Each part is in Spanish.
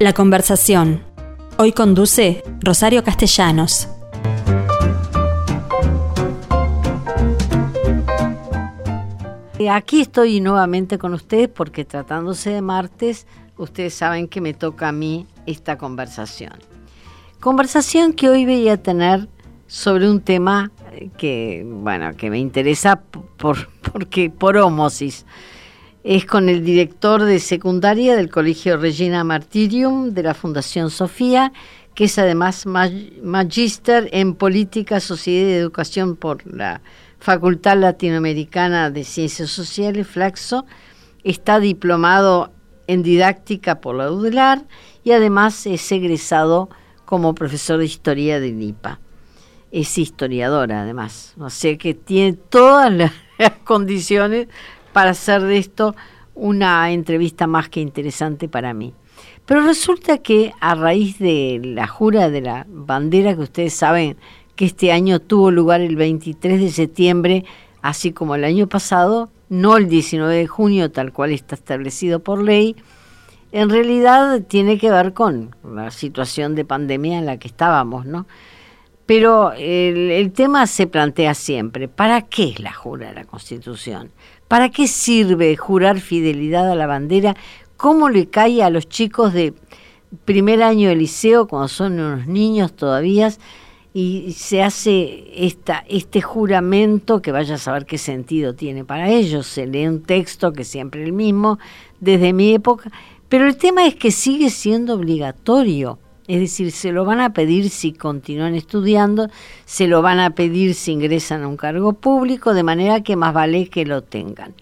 La conversación. Hoy conduce Rosario Castellanos. Aquí estoy nuevamente con ustedes porque tratándose de martes, ustedes saben que me toca a mí esta conversación. Conversación que hoy voy a tener sobre un tema que, bueno, que me interesa por, porque, por homosis. Es con el director de secundaria del Colegio Regina Martirium de la Fundación Sofía, que es además magíster en Política, Sociedad y Educación por la Facultad Latinoamericana de Ciencias Sociales, Flaxo. Está diplomado en didáctica por la UDELAR y además es egresado como profesor de historia de NIPA es historiadora además, o sea que tiene todas las condiciones para hacer de esto una entrevista más que interesante para mí. Pero resulta que a raíz de la jura de la bandera que ustedes saben que este año tuvo lugar el 23 de septiembre, así como el año pasado, no el 19 de junio tal cual está establecido por ley, en realidad tiene que ver con la situación de pandemia en la que estábamos, ¿no? Pero el, tema se plantea siempre, ¿para qué es la jura de la Constitución? ¿Para qué sirve jurar fidelidad a la bandera? ¿Cómo le cae a los chicos de primer año de liceo, cuando son unos niños todavía, y se hace este juramento que vaya a saber qué sentido tiene para ellos? Se lee un texto que siempre el mismo, desde mi época, pero el tema es que sigue siendo obligatorio es decir, se lo van a pedir si continúan estudiando, se lo van a pedir si ingresan a un cargo público, de manera que más vale que lo tengan.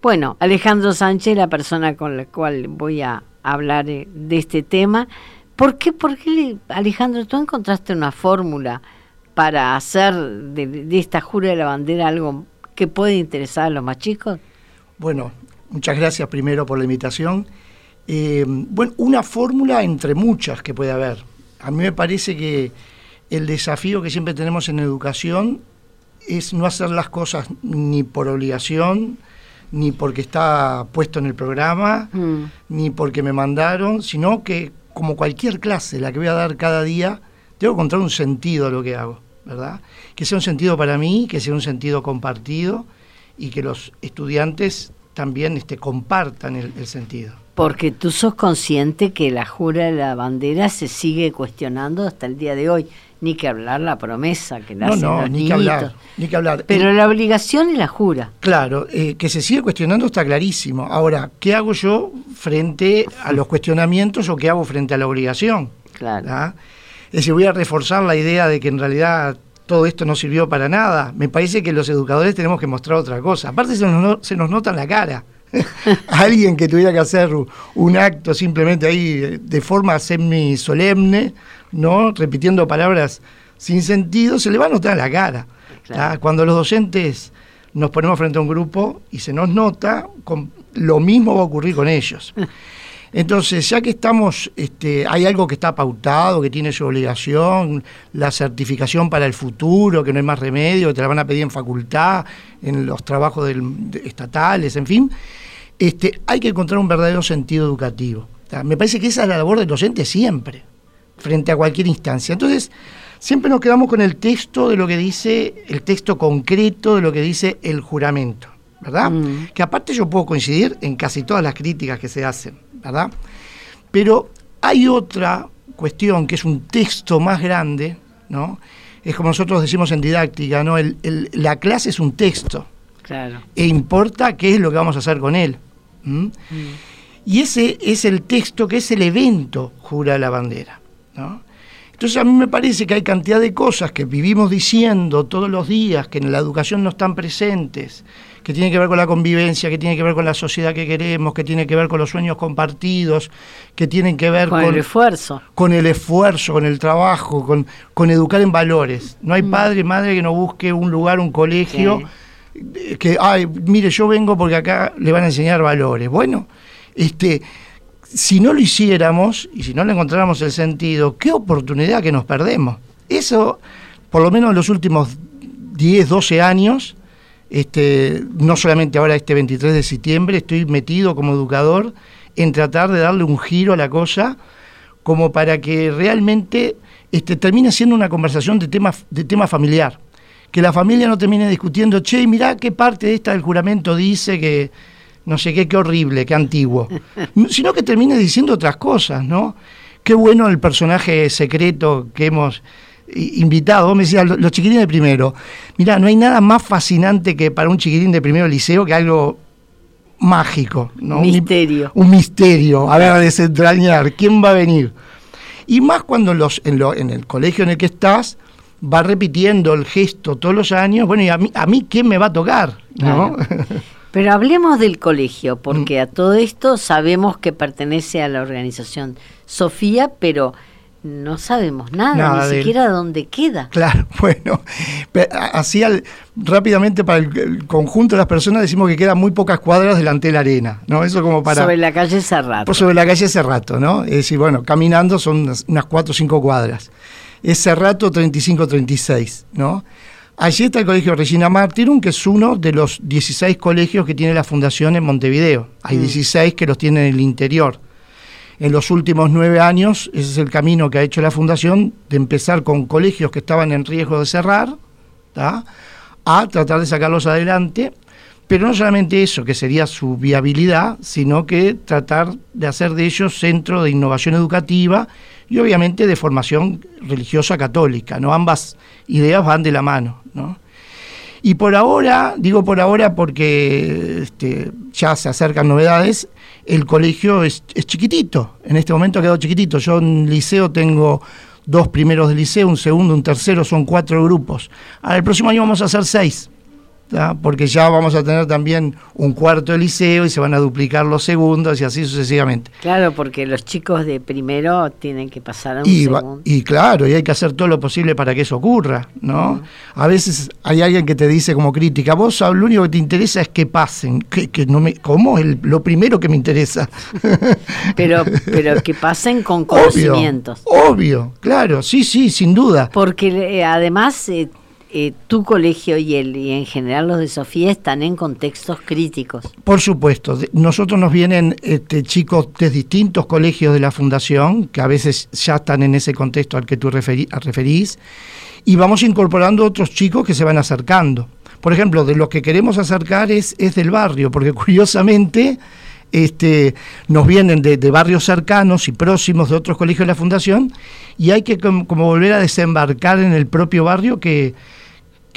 Bueno, Alejandro Sánchez, la persona con la cual voy a hablar eh, de este tema, ¿por qué, por qué Alejandro, tú encontraste una fórmula para hacer de, de esta jura de la bandera algo que puede interesar a los más chicos? Bueno, muchas gracias primero por la invitación eh, bueno, una fórmula entre muchas que puede haber. A mí me parece que el desafío que siempre tenemos en educación es no hacer las cosas ni por obligación, ni porque está puesto en el programa, mm. ni porque me mandaron, sino que como cualquier clase, la que voy a dar cada día, tengo que encontrar un sentido a lo que hago, ¿verdad? Que sea un sentido para mí, que sea un sentido compartido y que los estudiantes también este, compartan el sentido. Porque tú sos consciente que la jura de la bandera se sigue cuestionando hasta el día de hoy. Ni que hablar la promesa que la no, no, ni que hablar, ni que hablar. Pero la obligación es la jura. Claro, eh, que se sigue cuestionando está clarísimo. Ahora, ¿qué hago yo frente a los cuestionamientos o qué hago frente a la obligación? Claro. ¿Ah? Es decir, voy a reforzar la idea de que en realidad todo esto no sirvió para nada. Me parece que los educadores tenemos que mostrar otra cosa. Aparte se nos, se nos nota en la cara. alguien que tuviera que hacer un acto simplemente ahí de forma semi solemne, ¿no? repitiendo palabras sin sentido, se le va a notar la cara. Cuando los docentes nos ponemos frente a un grupo y se nos nota, lo mismo va a ocurrir con ellos. Entonces, ya que estamos, este, hay algo que está pautado, que tiene su obligación, la certificación para el futuro, que no hay más remedio, que te la van a pedir en facultad, en los trabajos estatales, en fin, este, hay que encontrar un verdadero sentido educativo. Me parece que esa es la labor del docente siempre, frente a cualquier instancia. Entonces, siempre nos quedamos con el texto de lo que dice, el texto concreto de lo que dice el juramento, ¿verdad? Mm. Que aparte yo puedo coincidir en casi todas las críticas que se hacen, ¿verdad? Pero hay otra cuestión que es un texto más grande, ¿no? Es como nosotros decimos en didáctica, ¿no? la clase es un texto. Claro. E importa qué es lo que vamos a hacer con él. Mm. Y ese es el texto que es el evento Jura la Bandera. Entonces a mí me parece que hay cantidad de cosas que vivimos diciendo todos los días, que en la educación no están presentes, que tienen que ver con la convivencia, que tienen que ver con la sociedad que queremos, que tienen que ver con los sueños compartidos, que tienen que ver con, el esfuerzo. Con el esfuerzo, con el trabajo, con, con educar en valores. No hay mm. padre y madre que no busque un lugar, un colegio que, ay, mire, yo vengo porque acá le van a enseñar valores. Bueno, este, si no lo hiciéramos y si no le encontráramos el sentido, qué oportunidad que nos perdemos. Eso, por lo menos en los últimos 10, 12 años, este, no solamente ahora este 23 de septiembre, estoy metido como educador en tratar de darle un giro a la cosa como para que realmente este, termine siendo una conversación de tema, de tema familiar. Que la familia no termine discutiendo, che, mirá qué parte de esta del juramento dice que no sé qué, qué horrible, qué antiguo. Sino que termine diciendo otras cosas, ¿no? Qué bueno el personaje secreto que hemos invitado. Vos me decías, los chiquilines de primero. Mirá, no hay nada más fascinante que para un chiquitín de primero liceo que algo mágico, ¿no? Misterio. Un, misterio. A ver, a desentrañar. ¿Quién va a venir? Y más cuando los, en, lo, en el colegio en el que estás va repitiendo el gesto todos los años, bueno, y a mí, a mí ¿quién me va a tocar? ¿no? Pero hablemos del colegio, porque mm. a todo esto sabemos que pertenece a la organización Sofía, pero no sabemos nada, ni siquiera dónde queda. Claro, bueno, así rápidamente para el, conjunto de las personas decimos que quedan muy pocas cuadras delante de la arena, ¿no? Eso como para... Sobre la calle Cerrato. Pues sobre la calle Cerrato, ¿no? Es decir, bueno, caminando son unas, unas 4 o 5 cuadras. Es Cerrato 35-36, ¿no? Allí está el colegio Regina Martirum, que es uno de los 16 colegios que tiene la fundación en Montevideo. Hay 16 mm. que los tienen en el interior. En los últimos nueve años, ese es el camino que ha hecho la fundación, de empezar con colegios que estaban en riesgo de cerrar, a tratar de sacarlos adelante, pero no solamente eso, que sería su viabilidad, sino que tratar de hacer de ellos centro de innovación educativa y obviamente de formación religiosa católica, ¿no? Ambas ideas van de la mano, ¿no? Y por ahora, digo por ahora porque este, ya se acercan novedades, el colegio es, es, chiquitito, en este momento ha quedado chiquitito. Yo en liceo tengo dos primeros de liceo, un segundo, un tercero, son cuatro grupos. Ahora el próximo año vamos a hacer seis porque ya vamos a tener también un cuarto de liceo y se van a duplicar los segundos y así sucesivamente. Claro, porque los chicos de primero tienen que pasar a un y, segundo. Y claro, y hay que hacer todo lo posible para que eso ocurra, ¿no? A veces hay alguien que te dice como crítica, vos lo único que te interesa es que pasen, que, que no me, ¿cómo? El, lo primero que me interesa. pero, pero que pasen con conocimientos. Obvio, claro, sí, sí, sin duda. Porque eh, además... Eh, eh, tu colegio y, el, y en general los de Sofía están en contextos críticos. Por supuesto, nosotros nos vienen este, chicos de distintos colegios de la Fundación, que a veces ya están en ese contexto al que tú referís, y vamos incorporando otros chicos que se van acercando. Por ejemplo, de los que queremos acercar es, es del barrio, porque curiosamente este, nos vienen de, barrios cercanos y próximos de otros colegios de la Fundación, y hay que como volver a desembarcar en el propio barrio que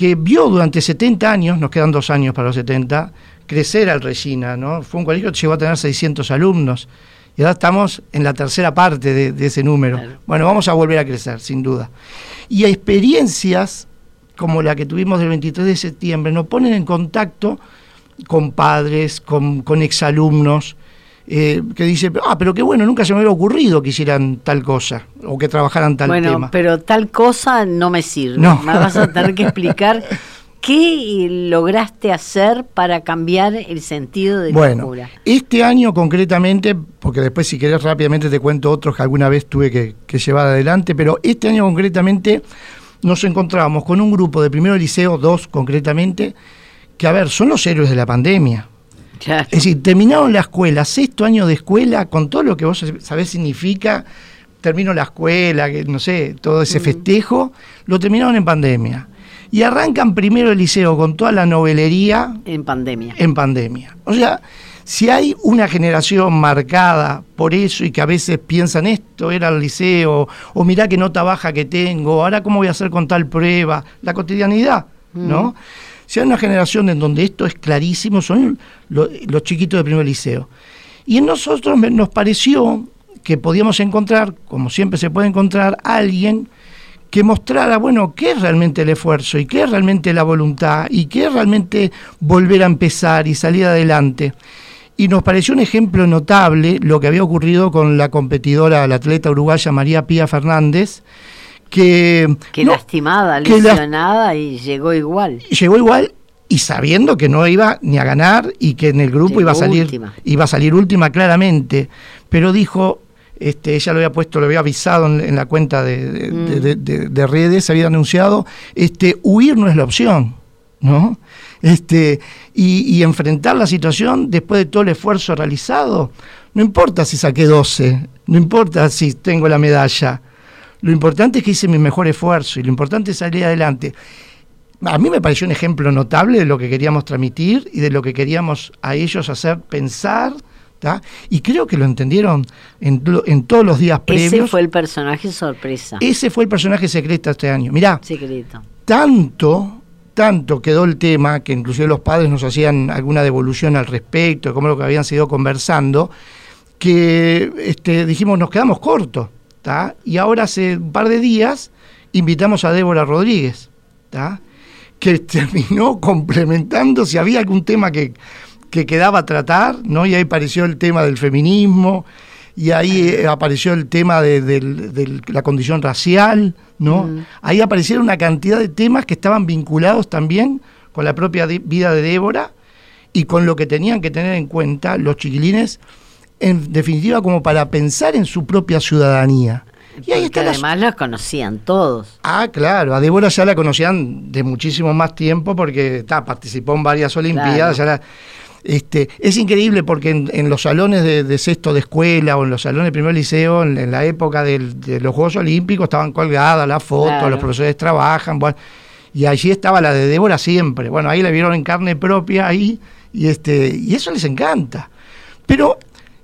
que vio durante 70 años, nos quedan dos años para los 70, crecer al Regina, ¿no? Fue un colegio que llegó a tener 600 alumnos y ahora estamos en la tercera parte de, ese número. Bueno, vamos a volver a crecer, sin duda. Y experiencias como la que tuvimos el 23 de septiembre nos ponen en contacto con padres, con, con exalumnos, eh, que dice, ah, pero qué bueno, nunca se me hubiera ocurrido que hicieran tal cosa o que trabajaran tal tema. Bueno, pero tal cosa no me sirve. Me vas a tener que explicar qué lograste hacer para cambiar el sentido de bueno, Este año concretamente, porque después si querés rápidamente te cuento otros que alguna vez tuve que, que llevar adelante, pero este año concretamente nos encontramos con un grupo de primero liceo, dos concretamente, que a ver, son los héroes de la pandemia. Es decir, terminaron la escuela, sexto año de escuela, con todo lo que vos sabés significa, termino la escuela, que no sé, todo ese festejo, lo terminaron en pandemia. Y arrancan primero el liceo con toda la novelería. En pandemia. En pandemia. O sea, si hay una generación marcada por eso y que a veces piensan esto era el liceo, o mirá qué nota baja que tengo, ahora cómo voy a hacer con tal prueba, la cotidianidad, ¿no? Hay una generación en donde esto es clarísimo, son los chiquitos de primer liceo. Y en nosotros nos pareció que podíamos encontrar, como siempre se puede encontrar, alguien que mostrara, bueno, qué es realmente el esfuerzo y qué es realmente la voluntad y qué es realmente volver a empezar y salir adelante. Y nos pareció un ejemplo notable lo que había ocurrido con la competidora, la atleta uruguaya María Pía Fernández, que... Que lastimada, lesionada y llegó igual. Llegó igual y sabiendo que no iba ni a ganar y que en el grupo iba a salir última. iba a salir última claramente, pero dijo este, ella lo había puesto, lo había avisado en, la cuenta de, de, mm. de, redes, había anunciado, este, huir no es la opción, ¿no? Este, y, y, enfrentar la situación después de todo el esfuerzo realizado, No importa si saqué 12, no importa si tengo la medalla. Lo importante es que hice mi mejor esfuerzo y lo importante es salir adelante. A mí me pareció un ejemplo notable de lo que queríamos transmitir y de lo que queríamos a ellos hacer pensar. Y creo que lo entendieron en, en, todos los días previos. Ese fue el personaje sorpresa. Ese fue el personaje secreto este año. Mirá, secreto. tanto, tanto quedó el tema que inclusive los padres nos hacían alguna devolución al respecto, de cómo lo que habían sido conversando, que este, dijimos nos quedamos cortos. Y ahora hace un par de días invitamos a Débora Rodríguez, que terminó complementando si había algún tema que, quedaba a tratar, ¿no? Y ahí apareció el tema del feminismo, y ahí eh, apareció el tema de, la condición racial, ¿no? Mm. Ahí aparecieron una cantidad de temas que estaban vinculados también con la propia vida de Débora y con lo que tenían que tener en cuenta los chiquilines en definitiva como para pensar en su propia ciudadanía. Y ahí está además la... conocían todos. Ah, claro, a Débora ya la conocían de muchísimo más tiempo porque participó en varias Olimpiadas. este, es increíble porque en, los salones de, sexto de escuela o en los salones de primer liceo, en, la época de los Juegos Olímpicos, estaban colgadas las fotos, los profesores trabajan, bueno, y allí estaba la de Débora siempre. Bueno, ahí la vieron en carne propia ahí, y, este, y eso les encanta. Pero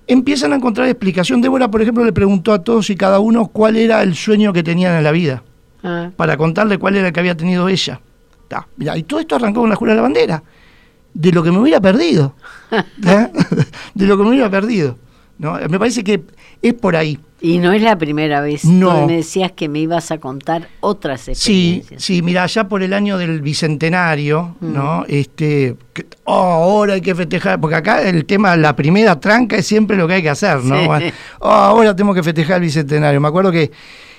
empiezan a encontrar explicación. Débora, por ejemplo, le preguntó a todos y cada uno cuál era el sueño que tenían en la vida, ah. para contarle cuál era el que había tenido ella. y todo esto arrancó con la Jura de la Bandera, de lo que me hubiera perdido, de lo que me hubiera perdido. ¿no? Me parece que es por ahí. Y no es la primera vez. No. me decías que me ibas a contar otras experiencias. Sí, sí, mira, ya por el año del bicentenario, mm. ¿no? Este, oh, ahora hay que festejar, porque acá el tema, la primera tranca es siempre lo que hay que hacer, ¿no? Oh, ahora tenemos que festejar el bicentenario. Me acuerdo que,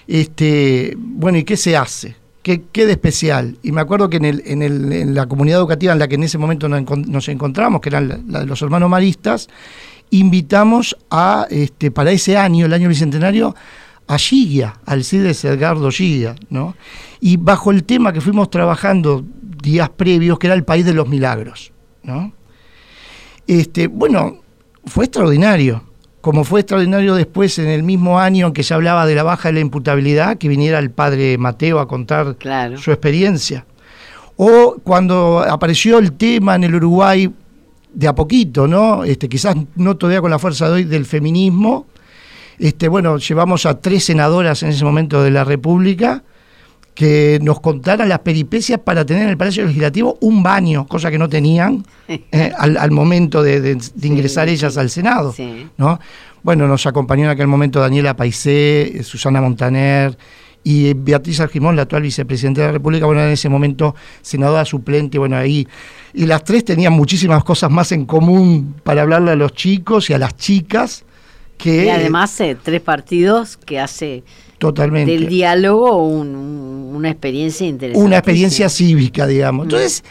este, bueno, ¿y qué se hace? ¿Qué, qué de especial? Y me acuerdo que en, el, en, el, en la comunidad educativa en la que en ese momento nos, encontramos, que eran la de los hermanos maristas, invitamos a, este, para ese año, el año bicentenario, a Gigia, al CIDES Edgardo Gigia, ¿no? Y bajo el tema que fuimos trabajando días previos, que era el país de los milagros, ¿no? Este, bueno, fue extraordinario, como fue extraordinario después en el mismo año en que se hablaba de la baja de la imputabilidad, que viniera el padre Mateo a contar su experiencia. O cuando apareció el tema en el Uruguay de a poquito, ¿no? Este, quizás no todavía con la fuerza de hoy del feminismo. Este, bueno, llevamos a tres senadoras en ese momento de la República que nos contaran las peripecias para tener en el Palacio Legislativo un baño, cosa que no tenían eh, al, momento de, ingresar ellas al Senado. ¿no? Bueno, nos acompañó en aquel momento Daniela Paisé, Susana Montaner, y Beatriz Argimón, la actual vicepresidenta de la República, bueno, en ese momento senadora suplente, bueno, ahí. Y las tres tenían muchísimas cosas más en común para hablarle a los chicos y a las chicas. Que, y además eh, tres partidos que hace totalmente del diálogo una experiencia interesante. Una experiencia cívica, digamos. Mm. Entonces,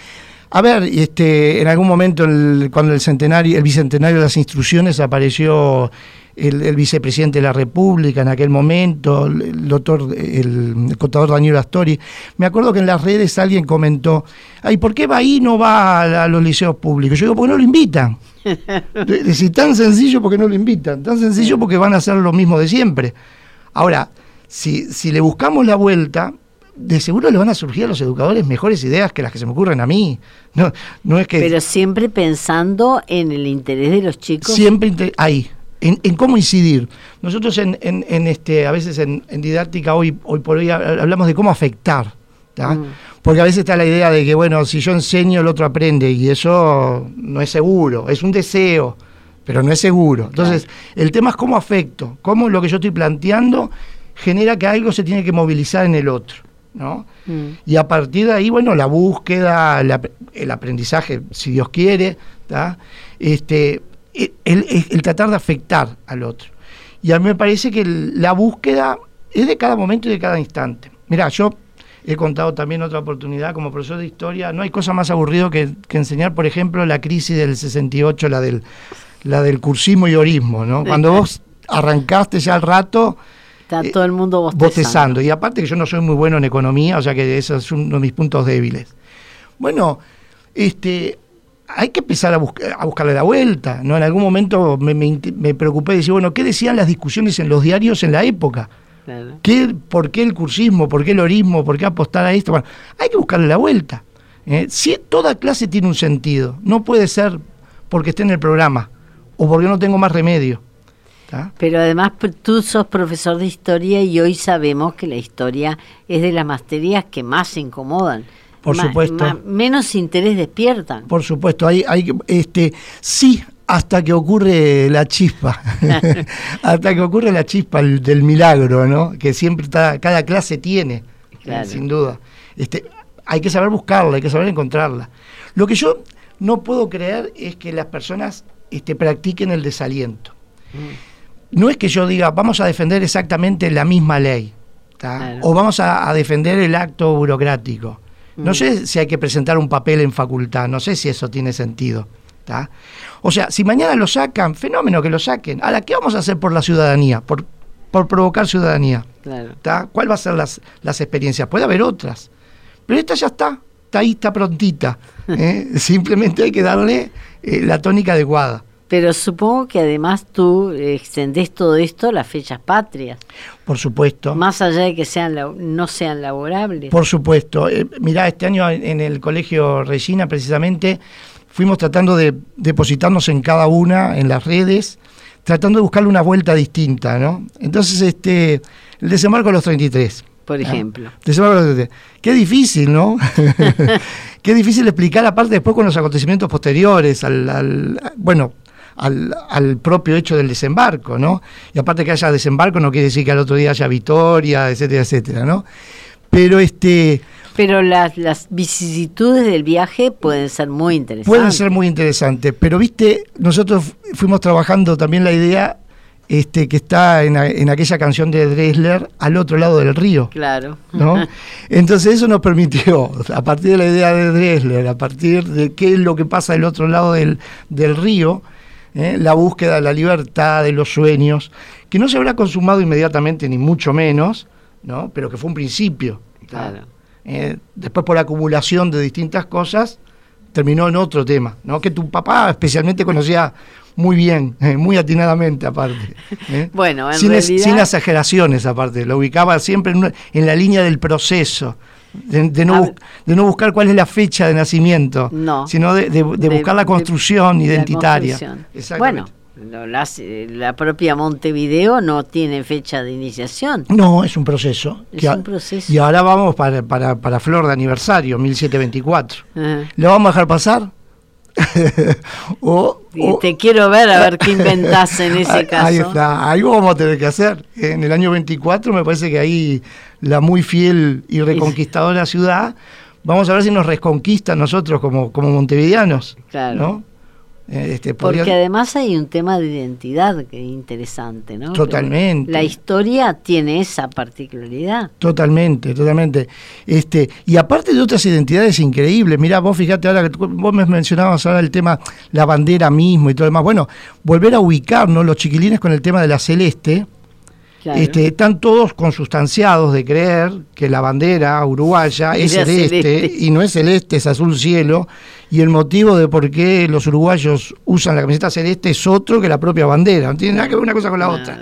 a ver, este, en algún momento cuando el centenario, el bicentenario de las instrucciones apareció el, vicepresidente de la República en aquel momento, el doctor, el, contador Daniel Astori. Me acuerdo que en las redes alguien comentó, ay, ¿por qué va ahí no va a, los liceos públicos? Yo digo, porque no lo invitan. Decir, tan sencillo porque no lo invitan, tan sencillo porque van a hacer lo mismo de siempre. Ahora, si, si le buscamos la vuelta, de seguro le van a surgir a los educadores mejores ideas que las que se me ocurren a mí. No, no es que. Pero siempre pensando en el interés de los chicos. Siempre ahí, en, cómo incidir. Nosotros en, en, este, a veces en, didáctica hoy, hoy por hoy hablamos de cómo afectar. Mm. Porque a veces está la idea de que, bueno, si yo enseño, el otro aprende, y eso no es seguro, es un deseo, pero no es seguro. Entonces, el tema es cómo afecto, cómo lo que yo estoy planteando genera que algo se tiene que movilizar en el otro. ¿no? Mm. Y a partir de ahí, bueno, la búsqueda, el aprendizaje, si Dios quiere, este, el, tratar de afectar al otro. Y a mí me parece que la búsqueda es de cada momento y de cada instante. Mira, yo he contado también otra oportunidad como profesor de historia, no hay cosa más aburrido que, enseñar, por ejemplo, la crisis del 68, la del, la del cursismo y orismo, ¿no? Cuando vos arrancaste ya al rato... Está todo el mundo bostezando. bostezando. Y aparte que yo no soy muy bueno en economía, o sea que ese es uno de mis puntos débiles. Bueno, este, hay que empezar a, a, buscarle la vuelta. ¿no? En algún momento me, me, preocupé de decir, bueno, ¿qué decían las discusiones en los diarios en la época? ¿Qué, ¿Por qué el cursismo? ¿Por qué el orismo? ¿Por qué apostar a esto? Bueno, hay que buscarle la vuelta. ¿eh? Si toda clase tiene un sentido, no puede ser porque esté en el programa o porque no tengo más remedio. Pero además tú sos profesor de historia y hoy sabemos que la historia es de las materias que más se incomodan. Por supuesto. menos interés despiertan. Por supuesto, hay, hay, este, sí, hasta que ocurre la chispa, hasta que ocurre la chispa del milagro, ¿no? Que siempre está, cada clase tiene, sin duda. Este, hay que saber buscarla, hay que saber encontrarla. Lo que yo no puedo creer es que las personas este, practiquen el desaliento. Mm. No es que yo diga, vamos a defender exactamente la misma ley, o vamos a, defender el acto burocrático. No mm. sé si hay que presentar un papel en facultad, no sé si eso tiene sentido. O sea, si mañana lo sacan, fenómeno que lo saquen. Ahora, ¿qué vamos a hacer por la ciudadanía? Por, por provocar ciudadanía. Claro. ¿Cuál va a ser las, las experiencias? Puede haber otras. Pero esta ya está, está ahí, está prontita. ¿eh? Simplemente hay que darle eh, la tónica adecuada. Pero supongo que además tú extendés todo esto a las fechas patrias. Por supuesto. Más allá de que sean no sean laborables. Por supuesto. Eh, mirá, este año en el Colegio Regina precisamente fuimos tratando de depositarnos en cada una, en las redes, tratando de buscarle una vuelta distinta, ¿no? Entonces, este, el desembarco de los 33 por ejemplo. Qué difícil, ¿no? Qué difícil explicar, aparte después con los acontecimientos posteriores, al, bueno, al, propio hecho del desembarco, ¿no? Y aparte que haya desembarco no quiere decir que al otro día haya victoria, etcétera, etcétera, ¿no? Pero este... Pero las, las vicisitudes del viaje pueden ser muy interesantes. Pueden ser muy interesantes, pero viste, nosotros fuimos trabajando también la idea este, que está en, aquella canción de Dresler, al otro lado del río. Claro. ¿no? Entonces eso nos permitió, a partir de la idea de Dresler, a partir de qué es lo que pasa del otro lado del, río, ¿eh? la búsqueda de la libertad, de los sueños, que no se habrá consumado inmediatamente, ni mucho menos, ¿no? pero que fue un principio. Claro. ¿Eh? después por acumulación de distintas cosas, terminó en otro tema, ¿no? que tu papá especialmente conocía muy bien, eh, muy atinadamente aparte. ¿eh? Bueno, sin, sin, exageraciones aparte, lo ubicaba siempre en, la línea del proceso. De, no, de no buscar cuál es la fecha de nacimiento, sino de, buscar la construcción identitaria. Bueno, la, propia Montevideo no tiene fecha de iniciación. No, es un proceso. Es un proceso. Y ahora vamos para, para, Flor de aniversario, 1724. ¿Lo vamos a dejar pasar? o, te quiero ver a ver qué inventás en ese caso. Ahí está, algo vamos a tener que hacer. En el año 24 me parece que ahí la muy fiel y reconquistadora ciudad, vamos a ver si nos reconquista nosotros como, como montevideanos. Claro. Eh, este, Porque además hay un tema de identidad que es interesante, ¿no? Totalmente. la historia tiene esa particularidad. Totalmente, totalmente. Este, y aparte de otras identidades increíbles, mirá, vos fíjate ahora que vos me mencionabas ahora el tema, la bandera mismo y todo lo demás. Bueno, volver a ubicarnos los chiquilines con el tema de la celeste, este, están todos consustanciados de creer que la bandera uruguaya es celeste, y no es celeste, es azul cielo, y el motivo de por qué los uruguayos usan la camiseta celeste es otro que la propia bandera, no tiene nada que ver una cosa con la otra.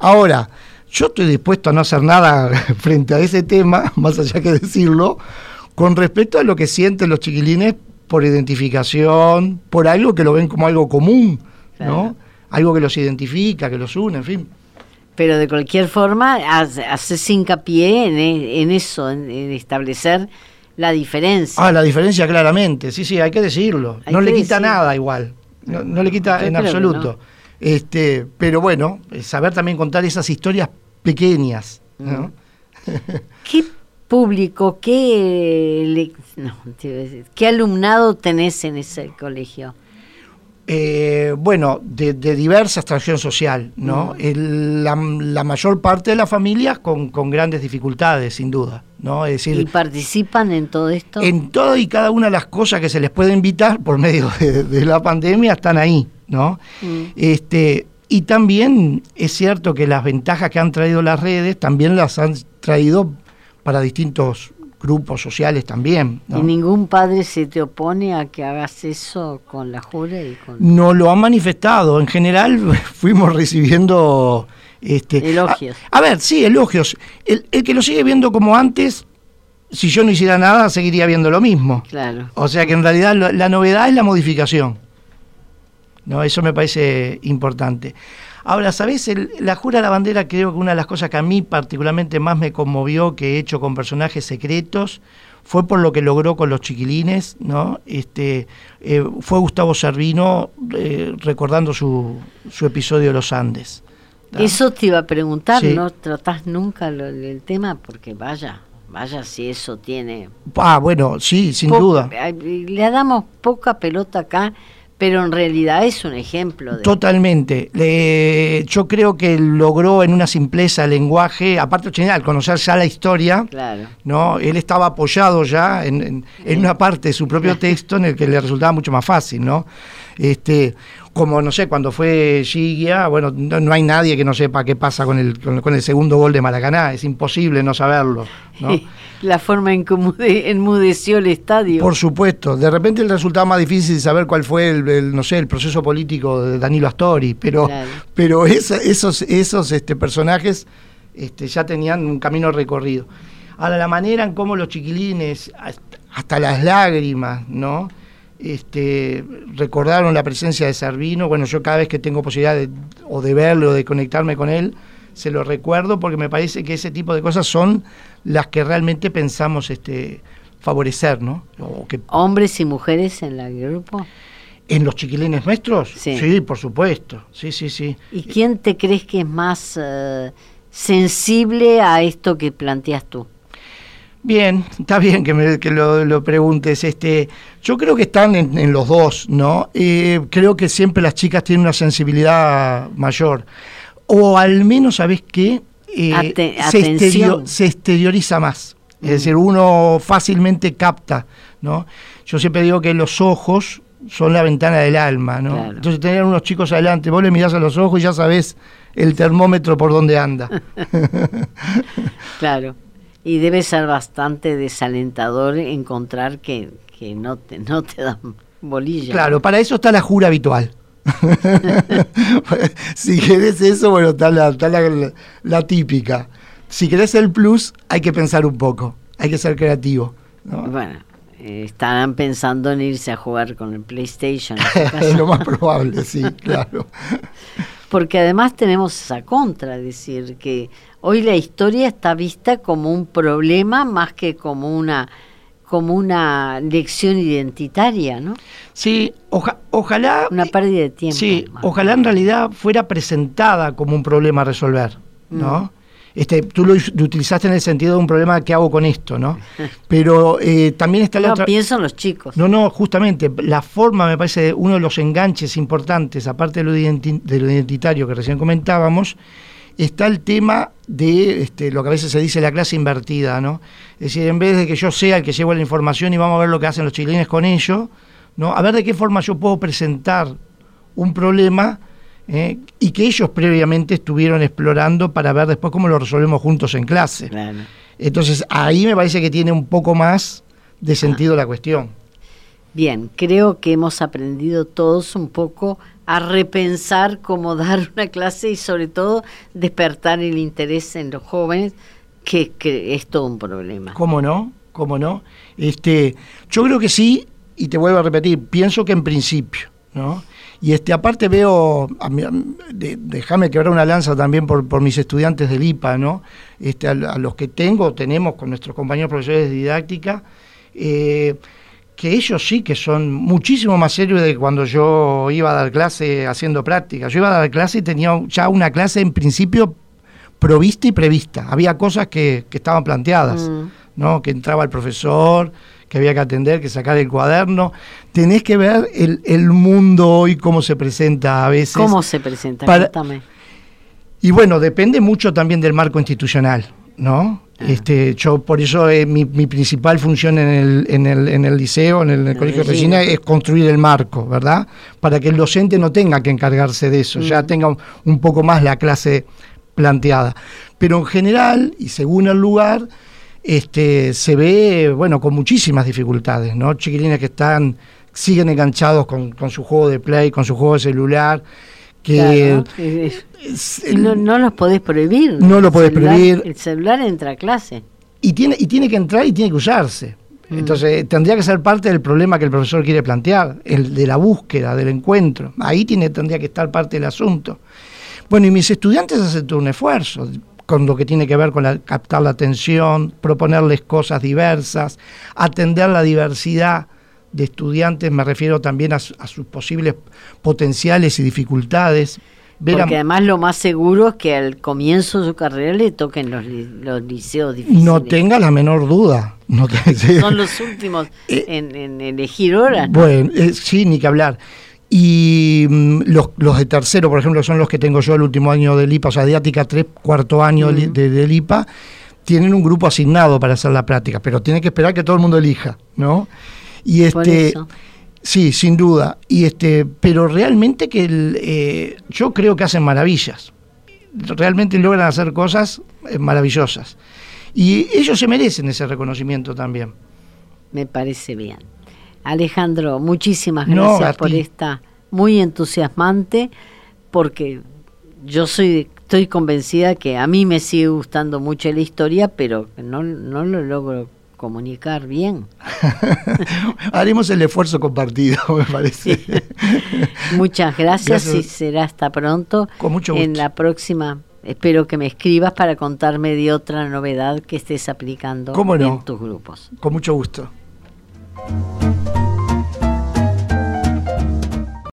Ahora, yo estoy dispuesto a no hacer nada frente a ese tema, más allá que decirlo, con respecto a lo que sienten los chiquilines por identificación, por algo que lo ven como algo común, ¿no? Algo que los identifica, que los une, en fin pero de cualquier forma haces hincapié en, e, en eso, en, establecer la diferencia. Ah, la diferencia claramente, sí, sí, hay que decirlo. no le quita nada igual, no, le quita en absoluto. Este, pero bueno, saber también contar esas historias pequeñas. ¿no? ¿Qué público, qué, qué alumnado tenés en ese colegio? Eh, bueno, de, diversa extracción social, ¿no? La, mayor parte de las familias con, grandes dificultades, sin duda, ¿no? Es decir, ¿Y participan en todo esto? En todas y cada una de las cosas que se les puede invitar por medio de, la pandemia están ahí, ¿no? Mm. Este, y también es cierto que las ventajas que han traído las redes también las han traído para distintos grupos sociales también. ¿Y ningún padre se te opone a que hagas eso con la jura? Y con... No lo han manifestado. En general fuimos recibiendo... Este, elogios. A, ver, sí, elogios. El, que lo sigue viendo como antes, si yo no hiciera nada, seguiría viendo lo mismo. Claro. O sea que en realidad la novedad es la modificación. ¿no? Eso me parece importante. Ahora, ¿sabés? la Jura la Bandera creo que una de las cosas que a mí particularmente más me conmovió que he hecho con personajes secretos fue por lo que logró con los chiquilines, ¿no? Este, eh, fue Gustavo Servino eh, recordando su, su, episodio de los Andes. Eso te iba a preguntar, ¿no tratás nunca el tema? Porque vaya, vaya si eso tiene... Ah, bueno, sí, sin duda. Le damos poca pelota acá pero en realidad es un ejemplo. De... Totalmente. yo creo que logró en una simpleza el lenguaje, aparte al conocer ya la historia, claro. ¿no? él estaba apoyado ya en, en, una parte de su propio texto en el que le resultaba mucho más fácil. ¿no? Este, como no sé, cuando fue Gigia, bueno, no, hay nadie que no sepa qué pasa con el, con, el segundo gol de Maracaná, es imposible no saberlo. La forma en que enmudeció el estadio. Por supuesto, de repente el resultado más difícil de saber cuál fue el, no sé, el proceso político de Danilo Astori, pero, pero esos, esos este, personajes este, ya tenían un camino recorrido. Ahora, la manera en cómo los chiquilines, hasta las lágrimas, ¿no? Este, recordaron la presencia de Servino. Bueno, yo cada vez que tengo posibilidad de, o de verlo o de conectarme con él, se lo recuerdo porque me parece que ese tipo de cosas son las que realmente pensamos este, favorecer, ¿no? ¿Hombres y mujeres en el grupo? ¿En los chiquilines nuestros? Sí. por supuesto. Sí, sí, sí. ¿Y quién te crees que es más eh, sensible a esto que planteas tú? Bien, está bien que, me, que lo, preguntes. Este, yo creo que están en, los dos, ¿no? Eh, creo que siempre las chicas tienen una sensibilidad mayor. O al menos, ¿sabes qué? Eh, se, exterioriza más. Es mm. decir, uno fácilmente capta, ¿no? Yo siempre digo que los ojos son la ventana del alma, ¿no? Entonces tener unos chicos adelante, vos le mirás a los ojos y ya sabés el termómetro por donde anda. claro. Y debe ser bastante desalentador encontrar que, no, te, no te dan bolilla. Claro, para eso está la jura habitual. si querés eso, bueno, está, la, la, típica. Si querés el plus, hay que pensar un poco, hay que ser creativo. Bueno, eh, estarán pensando en irse a jugar con el PlayStation. es lo más probable, sí, claro. Porque además tenemos esa contra, decir, que hoy la historia está vista como un problema más que como una como una lección identitaria, ¿no? Sí, ojalá... Una pérdida de tiempo. Sí, ojalá en realidad fuera presentada como un problema a resolver, ¿no? Mm. Este, tú lo, utilizaste en el sentido de un problema que hago con esto, ¿no? Pero eh, también está la no, otra... pienso en los chicos. No, no, justamente, la forma me parece uno de los enganches importantes, aparte de lo, de lo identitario que recién comentábamos, está el tema de este, lo que a veces se dice la clase invertida, ¿no? Es decir, en vez de que yo sea el que llevo la información y vamos a ver lo que hacen los chilenos con ello, ¿no? A ver de qué forma yo puedo presentar un problema ¿eh? y que ellos previamente estuvieron explorando para ver después cómo lo resolvemos juntos en clase. Entonces ahí me parece que tiene un poco más de sentido la cuestión. Bien, creo que hemos aprendido todos un poco a repensar cómo dar una clase y sobre todo despertar el interés en los jóvenes, que, es todo un problema. ¿Cómo no? ¿Cómo no? Este, yo creo que sí, y te vuelvo a repetir, pienso que en principio, ¿no? Y este, aparte veo, déjame quebrar una lanza también por, por, mis estudiantes del IPA, ¿no? Este, a, los que tengo, tenemos con nuestros compañeros profesores de didáctica, eh, que ellos sí que son muchísimo más serios de cuando yo iba a dar clase haciendo práctica. Yo iba a dar clase y tenía ya una clase en principio provista y prevista. Había cosas que, que estaban planteadas, mm. ¿no? Que entraba el profesor, que había que atender, que sacar el cuaderno. Tenés que ver el, el mundo hoy, cómo se presenta a veces. ¿Cómo se presenta? Cuéntame. Y bueno, depende mucho también del marco institucional, ¿no? Este, yo por eso eh, mi, mi, principal función en el, en el, en el liceo, en el, colegio de Regina, es construir el marco, ¿verdad? Para que el docente no tenga que encargarse de eso, ya tenga un, poco más la clase planteada. Pero en general, y según el lugar, este, se ve, bueno, con muchísimas dificultades, ¿no? Chiquilines que están, siguen enganchados con, con su juego de play, con su juego de celular, que no, no, los podés prohibir. No lo podés prohibir. El celular entra a clase. Y tiene, y tiene que entrar y tiene que usarse. Mm. Entonces, tendría que ser parte del problema que el profesor quiere plantear, el de la búsqueda, del encuentro. Ahí tiene, tendría que estar parte del asunto. Bueno, y mis estudiantes hacen todo un esfuerzo con lo que tiene que ver con captar la atención, proponerles cosas diversas, atender la diversidad de estudiantes, me refiero también a, sus posibles potenciales y dificultades. Porque además lo más seguro es que al comienzo de su carrera le toquen los, los liceos difíciles. No tenga la menor duda. No Son los últimos eh, en, elegir horas. Bueno, eh, sí, ni que hablar. Y mm, los, los, de tercero, por ejemplo, son los que tengo yo el último año del IPA, o sea, diática 3, cuarto año de, del IPA, tienen un grupo asignado para hacer la práctica, pero tienen que esperar que todo el mundo elija, ¿no? Y este, sí, sin duda. Y este, pero realmente que eh, yo creo que hacen maravillas. Realmente logran hacer cosas eh, maravillosas. Y ellos se merecen ese reconocimiento también. Me parece bien. Alejandro, muchísimas gracias por esta muy entusiasmante, porque yo soy estoy convencida que a mí me sigue gustando mucho la historia, pero no, no lo logro comunicar bien. Haremos el esfuerzo compartido, me parece. Muchas gracias, y será hasta pronto. Con mucho gusto. En la próxima, espero que me escribas para contarme de otra novedad que estés aplicando en tus grupos. Con mucho gusto.